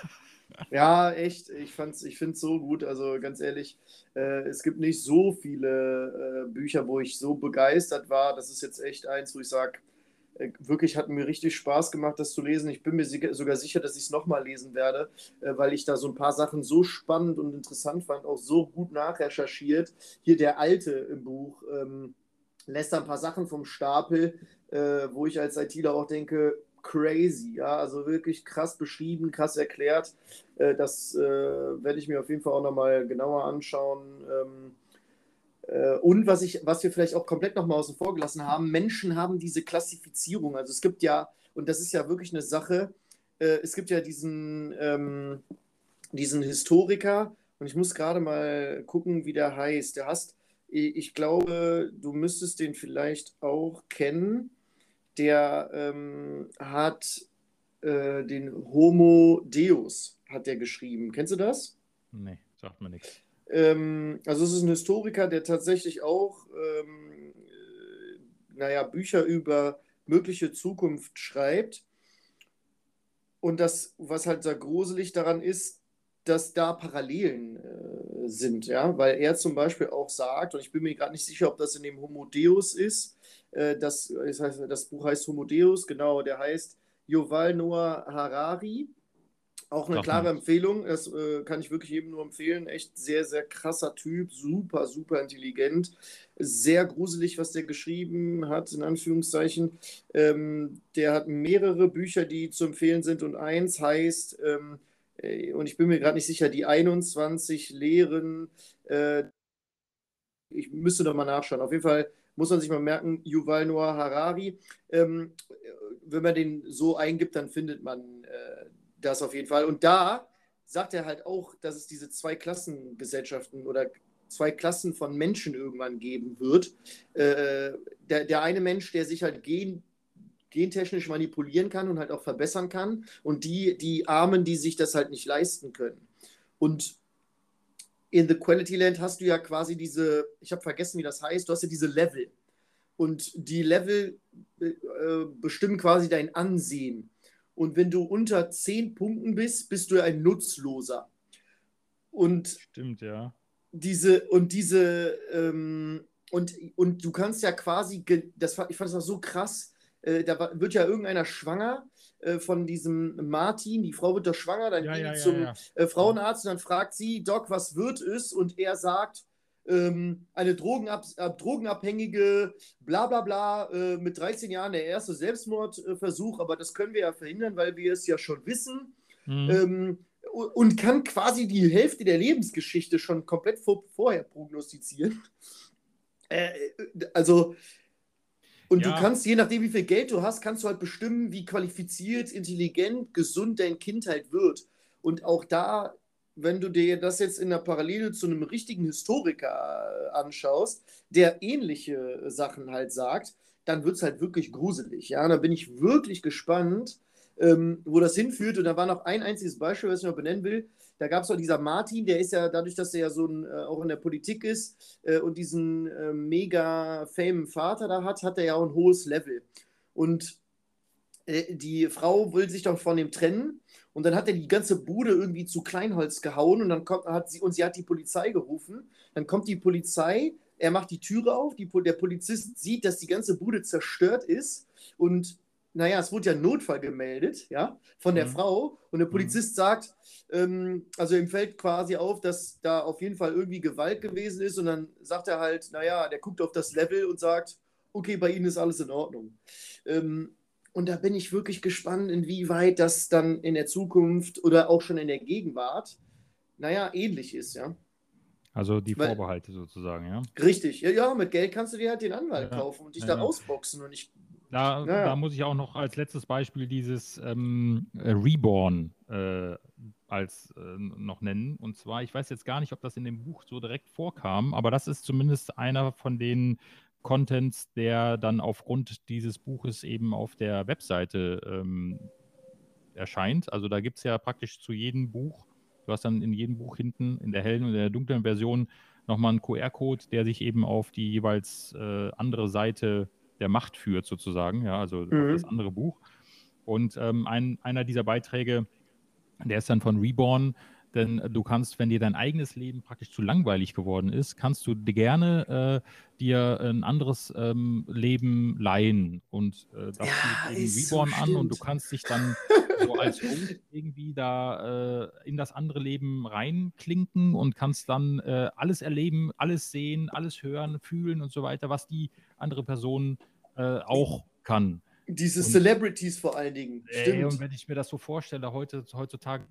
ja, echt. Ich, ich finde es so gut. Also ganz ehrlich, äh, es gibt nicht so viele äh, Bücher, wo ich so begeistert war. Das ist jetzt echt eins, wo ich sage, wirklich hat mir richtig Spaß gemacht, das zu lesen. Ich bin mir sogar sicher, dass ich es nochmal lesen werde, äh, weil ich da so ein paar Sachen so spannend und interessant fand, auch so gut nachrecherchiert. Hier der Alte im Buch ähm, lässt da ein paar Sachen vom Stapel, äh, wo ich als ITler auch denke, crazy, ja, also wirklich krass beschrieben, krass erklärt. Äh, das äh, werde ich mir auf jeden Fall auch nochmal genauer anschauen. Ähm, äh, und was, ich, was wir vielleicht auch komplett nochmal außen vor gelassen haben, Menschen haben diese Klassifizierung. Also es gibt ja, und das ist ja wirklich eine Sache, äh, es gibt ja diesen, ähm, diesen Historiker, und ich muss gerade mal gucken, wie der heißt. Der hast, ich glaube, du müsstest den vielleicht auch kennen. Der ähm, hat äh, den Homo Deus, hat der geschrieben. Kennst du das? Nee, sagt mir nichts. Ähm, also es ist ein Historiker, der tatsächlich auch, ähm, äh, naja, Bücher über mögliche Zukunft schreibt. Und das, was halt sehr gruselig daran ist, dass da Parallelen äh, sind, ja, weil er zum Beispiel auch sagt, und ich bin mir gerade nicht sicher, ob das in dem Homo Deus ist, äh, das, das, heißt, das Buch heißt Homo Deus, genau, der heißt Yuval Noah Harari, auch eine Doch klare nicht. Empfehlung. Das äh, kann ich wirklich jedem nur empfehlen. Echt sehr, sehr krasser Typ. Super, super intelligent. Sehr gruselig, was der geschrieben hat, in Anführungszeichen. Ähm, der hat mehrere Bücher, die zu empfehlen sind. Und eins heißt, ähm, äh, und ich bin mir gerade nicht sicher, die 21 Lehren. Äh, ich müsste doch mal nachschauen. Auf jeden Fall muss man sich mal merken, Yuval Noah Harari. Ähm, wenn man den so eingibt, dann findet man äh, das auf jeden Fall. Und da sagt er halt auch, dass es diese zwei Klassengesellschaften oder zwei Klassen von Menschen irgendwann geben wird. Äh, der, der eine Mensch, der sich halt gen, gentechnisch manipulieren kann und halt auch verbessern kann. Und die, die Armen, die sich das halt nicht leisten können. Und in The Quality Land hast du ja quasi diese, ich habe vergessen, wie das heißt, du hast ja diese Level. Und die Level äh, bestimmen quasi dein Ansehen. Und wenn du unter 10 Punkten bist, bist du ein Nutzloser. Und Stimmt, ja. Diese, und diese, ähm, und, und du kannst ja quasi, das, ich fand das auch so krass, äh, da wird ja irgendeiner schwanger äh, von diesem Martin, die Frau wird doch schwanger, dann ja, geht ja, zum ja, äh, Frauenarzt und dann fragt sie, Doc, was wird es? Und er sagt, ähm, eine Drogenab drogenabhängige, bla bla bla, äh, mit 13 Jahren der erste Selbstmordversuch, aber das können wir ja verhindern, weil wir es ja schon wissen. Mhm. Ähm, und kann quasi die Hälfte der Lebensgeschichte schon komplett vor, vorher prognostizieren. Äh, also Und ja. du kannst, je nachdem, wie viel Geld du hast, kannst du halt bestimmen, wie qualifiziert, intelligent, gesund dein Kind halt wird. Und auch da, wenn du dir das jetzt in der Parallele zu einem richtigen Historiker äh, anschaust, der ähnliche Sachen halt sagt, dann wird es halt wirklich gruselig. Ja, da bin ich wirklich gespannt, ähm, wo das hinführt. Und da war noch ein einziges Beispiel, was ich noch benennen will. Da gab es auch dieser Martin, der ist ja dadurch, dass er ja so ein, äh, auch in der Politik ist äh, und diesen äh, mega famen Vater da hat, hat er ja auch ein hohes Level. Und äh, die Frau will sich doch von ihm trennen und dann hat er die ganze Bude irgendwie zu Kleinholz gehauen und dann kommt, hat sie und sie hat die Polizei gerufen. Dann kommt die Polizei, er macht die Türe auf, die, der Polizist sieht, dass die ganze Bude zerstört ist und naja, es wurde ja Notfall gemeldet, ja, von der mhm. Frau. Und der mhm. Polizist mhm. sagt, ähm, also ihm fällt quasi auf, dass da auf jeden Fall irgendwie Gewalt gewesen ist. Und dann sagt er halt, naja, der guckt auf das Level und sagt, okay, bei Ihnen ist alles in Ordnung. Ähm, und da bin ich wirklich gespannt, inwieweit das dann in der Zukunft oder auch schon in der Gegenwart, naja, ähnlich ist, ja. Also die Weil, Vorbehalte sozusagen, ja. Richtig, ja, ja, mit Geld kannst du dir halt den Anwalt ja, kaufen und dich ja, da rausboxen. Und ich da, ja, da, muss ich auch noch als letztes Beispiel dieses ähm, Reborn äh, als äh, noch nennen. Und zwar, ich weiß jetzt gar nicht, ob das in dem Buch so direkt vorkam, aber das ist zumindest einer von den Contents, der dann aufgrund dieses Buches eben auf der Webseite ähm, erscheint. Also da gibt es ja praktisch zu jedem Buch, du hast dann in jedem Buch hinten in der hellen und der dunklen Version nochmal einen QR-Code, der sich eben auf die jeweils äh, andere Seite der Macht führt, sozusagen, ja, also mhm. das andere Buch. Und ähm, ein, einer dieser Beiträge, der ist dann von Reborn, denn du kannst, wenn dir dein eigenes Leben praktisch zu langweilig geworden ist, kannst du gerne äh, dir ein anderes ähm, Leben leihen und äh, das ja, eben Reborn so an und du kannst dich dann so als Host irgendwie da äh, in das andere Leben reinklinken und kannst dann äh, alles erleben, alles sehen, alles hören, fühlen und so weiter, was die andere Person äh, auch kann. Diese und, Celebrities vor allen Dingen. Ey, und wenn ich mir das so vorstelle, heute, heutzutage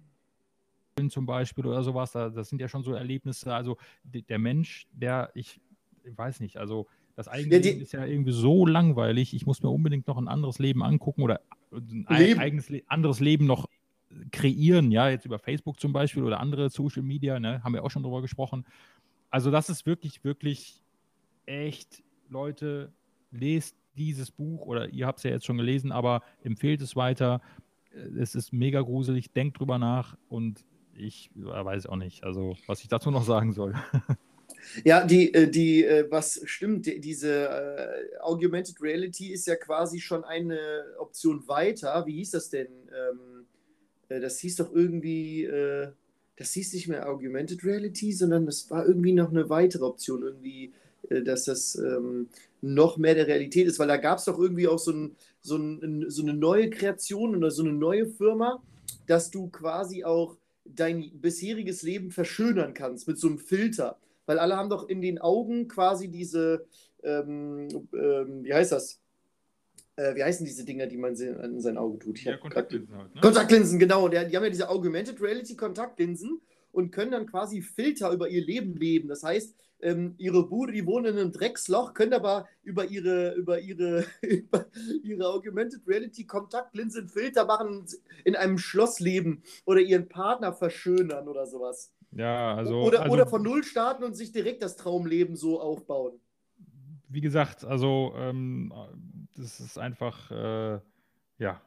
zum Beispiel oder sowas, das sind ja schon so Erlebnisse. Also der Mensch, der, ich, ich weiß nicht, also das eigene ja, Leben ist ja irgendwie so langweilig, ich muss mir unbedingt noch ein anderes Leben angucken oder ein Leben. eigenes anderes Leben noch kreieren, ja, jetzt über Facebook zum Beispiel oder andere Social Media, ne, haben wir auch schon drüber gesprochen. Also das ist wirklich, wirklich echt, Leute, lest dieses Buch oder ihr habt es ja jetzt schon gelesen, aber empfehlt es weiter. Es ist mega gruselig, denkt drüber nach und ich weiß auch nicht, also was ich dazu noch sagen soll. Ja, die, äh, die, äh, was stimmt, diese äh, Augmented Reality ist ja quasi schon eine Option weiter. Wie hieß das denn? Ähm, das hieß doch irgendwie, das hieß nicht mehr Augmented Reality, sondern das war irgendwie noch eine weitere Option, irgendwie, dass das ähm, noch mehr der Realität ist, weil da gab es doch irgendwie auch so, ein, so, ein, so eine neue Kreation oder so eine neue Firma, dass du quasi auch dein bisheriges Leben verschönern kannst mit so einem Filter. Weil alle haben doch in den Augen quasi diese, ähm, ähm, wie heißt das? Äh, wie heißen diese Dinger, die man in sein Auge tut? Ja, Kontaktlinsen halt. Ne? Kontaktlinsen, genau. Die, die haben ja diese Augmented Reality Kontaktlinsen und können dann quasi Filter über ihr Leben leben. Das heißt, ähm, ihre Bude, die wohnen in einem Drecksloch, können aber über ihre, über ihre, über ihre Augmented Reality Kontaktlinsen Filter machen, in einem Schloss leben oder ihren Partner verschönern oder sowas. Ja, also. Oder, also, oder von Null starten und sich direkt das Traumleben so aufbauen. Wie gesagt, also ähm, das ist einfach, äh, ja,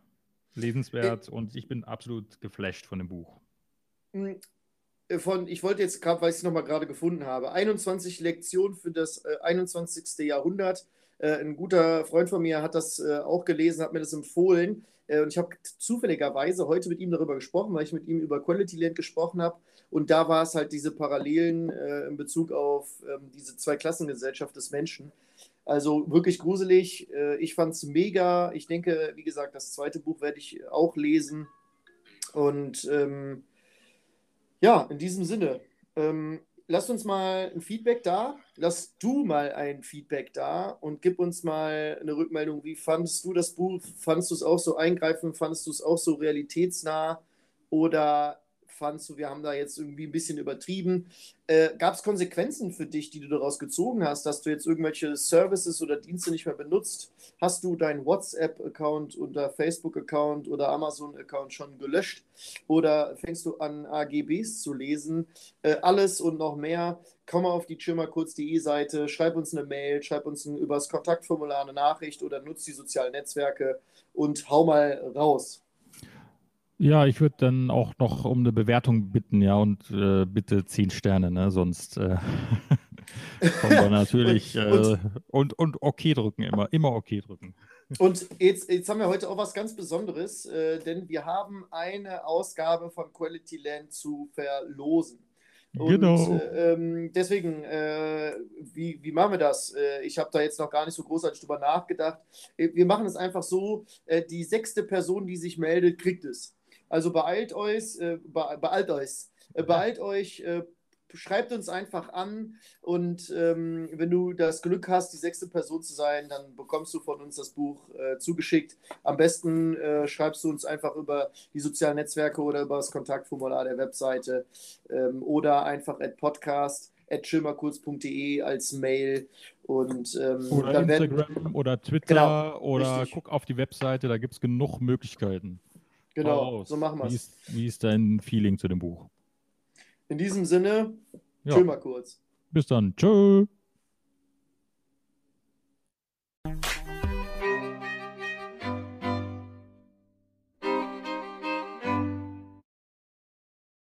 lesenswert äh, und ich bin absolut geflasht von dem Buch. Äh, von, ich wollte jetzt gerade, weil ich es nochmal gerade gefunden habe, 21 Lektionen für das äh, 21. Jahrhundert. Äh, ein guter Freund von mir hat das äh, auch gelesen, hat mir das empfohlen. Äh, und ich habe zufälligerweise heute mit ihm darüber gesprochen, weil ich mit ihm über Quality Land gesprochen habe. Und da war es halt diese Parallelen äh, in Bezug auf ähm, diese Zweiklassengesellschaft des Menschen. Also wirklich gruselig. ich fand es mega. Ich denke, wie gesagt, das zweite Buch werde ich auch lesen. Und ähm, ja, in diesem Sinne, ähm, lass uns mal ein Feedback da. Lass du mal ein Feedback da und gib uns mal eine Rückmeldung. Wie fandest du das Buch? Fandest du es auch so eingreifend? Fandest du es auch so realitätsnah? Oder fandst du, wir haben da jetzt irgendwie ein bisschen übertrieben. Äh, Gab es Konsequenzen für dich, die du daraus gezogen hast, dass du jetzt irgendwelche Services oder Dienste nicht mehr benutzt? Hast du deinen WhatsApp-Account oder Facebook-Account oder Amazon-Account schon gelöscht? Oder fängst du an, AGBs zu lesen? Äh, alles und noch mehr. Komm auf die chillmalkurz.de Seite, schreib uns eine Mail, schreib uns ein, über das Kontaktformular eine Nachricht oder nutz die sozialen Netzwerke und hau mal raus. Ja, ich würde dann auch noch um eine Bewertung bitten, ja, und äh, bitte zehn Sterne, ne? Sonst äh, kommen wir natürlich und, äh, und, und okay drücken, immer, immer okay drücken. Und jetzt, jetzt haben wir heute auch was ganz Besonderes, äh, denn wir haben eine Ausgabe von Quality Land zu verlosen. Und, genau. Ähm, deswegen, äh, wie, wie machen wir das? Äh, ich habe da jetzt noch gar nicht so großartig drüber nachgedacht. Äh, wir machen es einfach so: äh, die sechste Person, die sich meldet, kriegt es. Also beeilt euch, äh, beeilt euch, äh, beeilt euch, äh, schreibt uns einfach an und ähm, wenn du das Glück hast, die sechste Person zu sein, dann bekommst du von uns das Buch äh, zugeschickt. Am besten äh, schreibst du uns einfach über die sozialen Netzwerke oder über das Kontaktformular der Webseite ähm, oder einfach at podcast chillmalkurz.de als Mail und ähm, oder Instagram werden, oder Twitter genau, oder richtig. guck auf die Webseite, da gibt es genug Möglichkeiten. Genau, oh, so machen wir es. Wie ist dein Feeling zu dem Buch? In diesem Sinne, ja. chill mal kurz. Bis dann. Tschö.